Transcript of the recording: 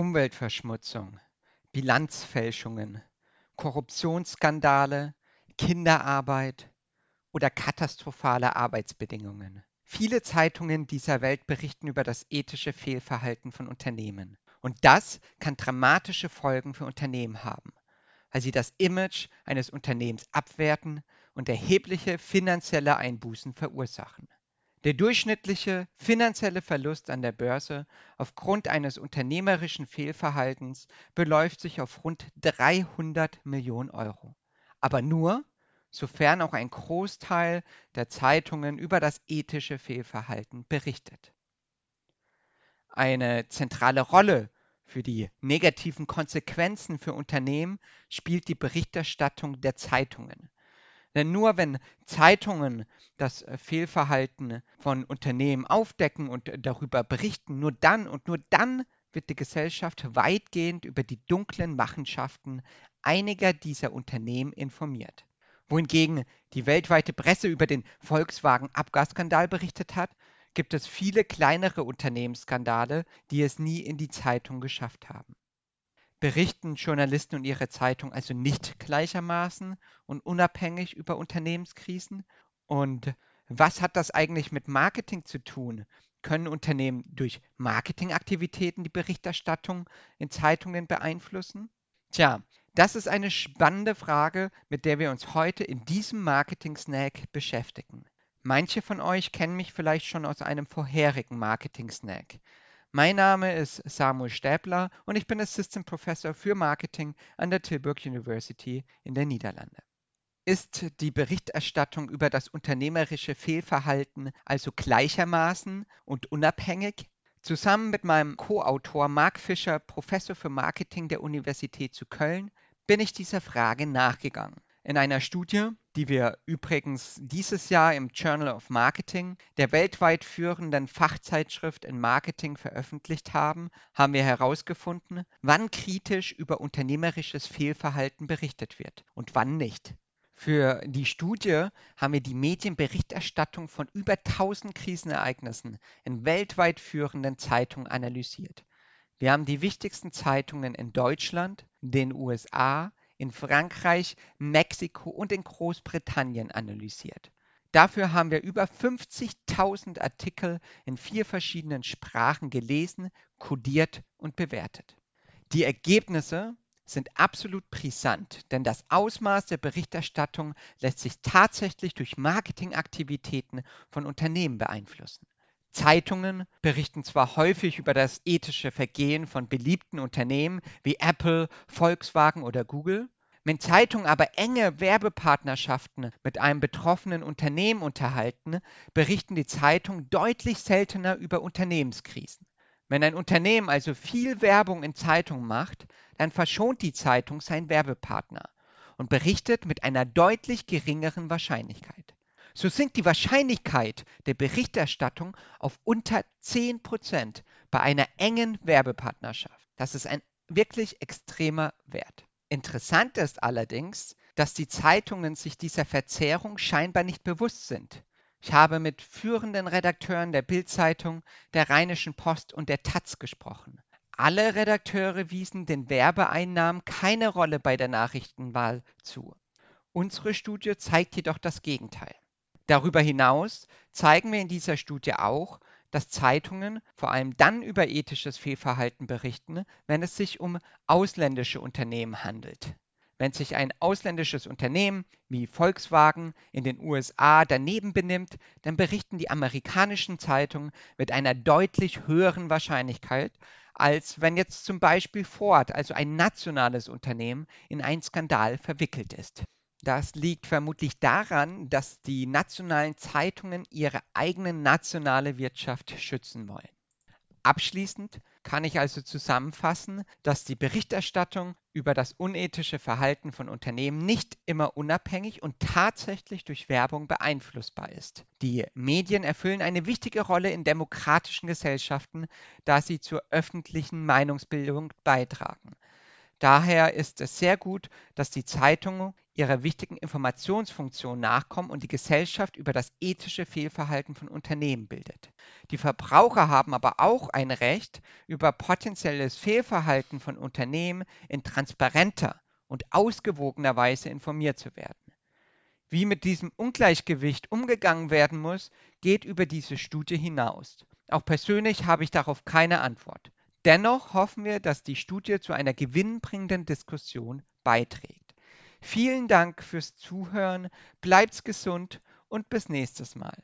Umweltverschmutzung, Bilanzfälschungen, Korruptionsskandale, Kinderarbeit oder katastrophale Arbeitsbedingungen. Viele Zeitungen dieser Welt berichten über das ethische Fehlverhalten von Unternehmen. Und das kann dramatische Folgen für Unternehmen haben, weil sie das Image eines Unternehmens abwerten und erhebliche finanzielle Einbußen verursachen. Der durchschnittliche finanzielle Verlust an der Börse aufgrund eines unternehmerischen Fehlverhaltens beläuft sich auf rund 300 Millionen Euro. Aber nur, sofern auch ein Großteil der Zeitungen über das ethische Fehlverhalten berichtet. Eine zentrale Rolle für die negativen Konsequenzen für Unternehmen spielt die Berichterstattung der Zeitungen. Denn nur wenn Zeitungen das äh, Fehlverhalten von Unternehmen aufdecken und darüber berichten, nur dann und nur dann wird die Gesellschaft weitgehend über die dunklen Machenschaften einiger dieser Unternehmen informiert. Wohingegen die weltweite Presse über den Volkswagen-Abgasskandal berichtet hat, gibt es viele kleinere Unternehmensskandale, die es nie in die Zeitung geschafft haben berichten Journalisten und ihre Zeitung also nicht gleichermaßen und unabhängig über Unternehmenskrisen? Und was hat das eigentlich mit Marketing zu tun? Können Unternehmen durch Marketingaktivitäten die Berichterstattung in Zeitungen beeinflussen? Tja, das ist eine spannende Frage, mit der wir uns heute in diesem Marketing-Snack beschäftigen. Manche von euch kennen mich vielleicht schon aus einem vorherigen Marketing-Snack. Mein Name ist Samuel Stäbler und ich bin Assistant Professor für Marketing an der Tilburg University in den Niederlanden. Ist die Berichterstattung über das unternehmerische Fehlverhalten also gleichermaßen und unabhängig? Zusammen mit meinem Co-Autor Mark Fischer, Professor für Marketing der Universität zu Köln, bin ich dieser Frage nachgegangen. In einer Studie, die wir übrigens dieses Jahr im Journal of Marketing, der weltweit führenden Fachzeitschrift in Marketing, veröffentlicht haben, haben wir herausgefunden, wann kritisch über unternehmerisches Fehlverhalten berichtet wird und wann nicht. Für die Studie haben wir die Medienberichterstattung von über 1000 Krisenereignissen in weltweit führenden Zeitungen analysiert. Wir haben die wichtigsten Zeitungen in Deutschland, den USA, in Frankreich, Mexiko und in Großbritannien analysiert. Dafür haben wir über 50.000 Artikel in vier verschiedenen Sprachen gelesen, kodiert und bewertet. Die Ergebnisse sind absolut brisant, denn das Ausmaß der Berichterstattung lässt sich tatsächlich durch Marketingaktivitäten von Unternehmen beeinflussen. Zeitungen berichten zwar häufig über das ethische Vergehen von beliebten Unternehmen wie Apple, Volkswagen oder Google, wenn Zeitungen aber enge Werbepartnerschaften mit einem betroffenen Unternehmen unterhalten, berichten die Zeitungen deutlich seltener über Unternehmenskrisen. Wenn ein Unternehmen also viel Werbung in Zeitungen macht, dann verschont die Zeitung seinen Werbepartner und berichtet mit einer deutlich geringeren Wahrscheinlichkeit. So sinkt die Wahrscheinlichkeit der Berichterstattung auf unter 10% bei einer engen Werbepartnerschaft. Das ist ein wirklich extremer Wert. Interessant ist allerdings, dass die Zeitungen sich dieser Verzerrung scheinbar nicht bewusst sind. Ich habe mit führenden Redakteuren der Bild-Zeitung, der Rheinischen Post und der Taz gesprochen. Alle Redakteure wiesen den Werbeeinnahmen keine Rolle bei der Nachrichtenwahl zu. Unsere Studie zeigt jedoch das Gegenteil. Darüber hinaus zeigen wir in dieser Studie auch, dass Zeitungen vor allem dann über ethisches Fehlverhalten berichten, wenn es sich um ausländische Unternehmen handelt. Wenn sich ein ausländisches Unternehmen wie Volkswagen in den USA daneben benimmt, dann berichten die amerikanischen Zeitungen mit einer deutlich höheren Wahrscheinlichkeit, als wenn jetzt zum Beispiel Ford, also ein nationales Unternehmen, in einen Skandal verwickelt ist. Das liegt vermutlich daran, dass die nationalen Zeitungen ihre eigene nationale Wirtschaft schützen wollen. Abschließend kann ich also zusammenfassen, dass die Berichterstattung über das unethische Verhalten von Unternehmen nicht immer unabhängig und tatsächlich durch Werbung beeinflussbar ist. Die Medien erfüllen eine wichtige Rolle in demokratischen Gesellschaften, da sie zur öffentlichen Meinungsbildung beitragen. Daher ist es sehr gut, dass die Zeitungen ihrer wichtigen Informationsfunktion nachkommen und die Gesellschaft über das ethische Fehlverhalten von Unternehmen bildet. Die Verbraucher haben aber auch ein Recht, über potenzielles Fehlverhalten von Unternehmen in transparenter und ausgewogener Weise informiert zu werden. Wie mit diesem Ungleichgewicht umgegangen werden muss, geht über diese Studie hinaus. Auch persönlich habe ich darauf keine Antwort. Dennoch hoffen wir, dass die Studie zu einer gewinnbringenden Diskussion beiträgt. Vielen Dank fürs Zuhören, bleibt's gesund und bis nächstes Mal.